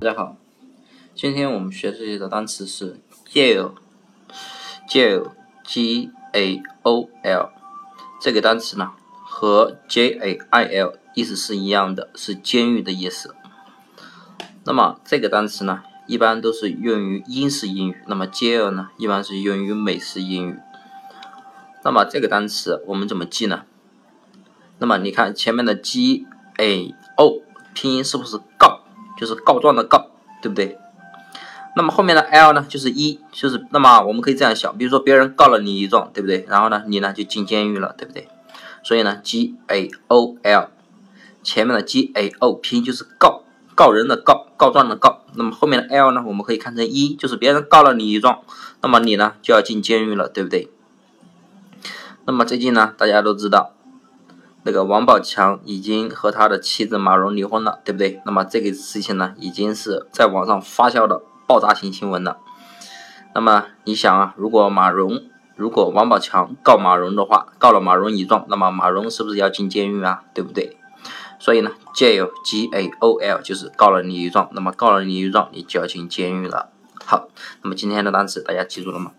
大家好，今天我们学习的单词是 jail，jail，g a o l，这个单词呢和 j a i l 意思是一样的，是监狱的意思。那么这个单词呢，一般都是用于英式英语，那么 jail 呢，一般是用于美式英语。那么这个单词我们怎么记呢？那么你看前面的 g a o 拼音是不是？就是告状的告，对不对？那么后面的 l 呢，就是一，就是那么我们可以这样想，比如说别人告了你一状，对不对？然后呢，你呢就进监狱了，对不对？所以呢，g a o l 前面的 g a o 拼就是告，告人的告，告状的告。那么后面的 l 呢，我们可以看成一，就是别人告了你一状，那么你呢就要进监狱了，对不对？那么最近呢，大家都知道。那个王宝强已经和他的妻子马蓉离婚了，对不对？那么这个事情呢，已经是在网上发酵的爆炸性新闻了。那么你想啊，如果马蓉，如果王宝强告马蓉的话，告了马蓉一状，那么马蓉是不是要进监狱啊？对不对？所以呢，jail g a o l 就是告了你一状，那么告了你一状，你就要进监狱了。好，那么今天的单词大家记住了吗？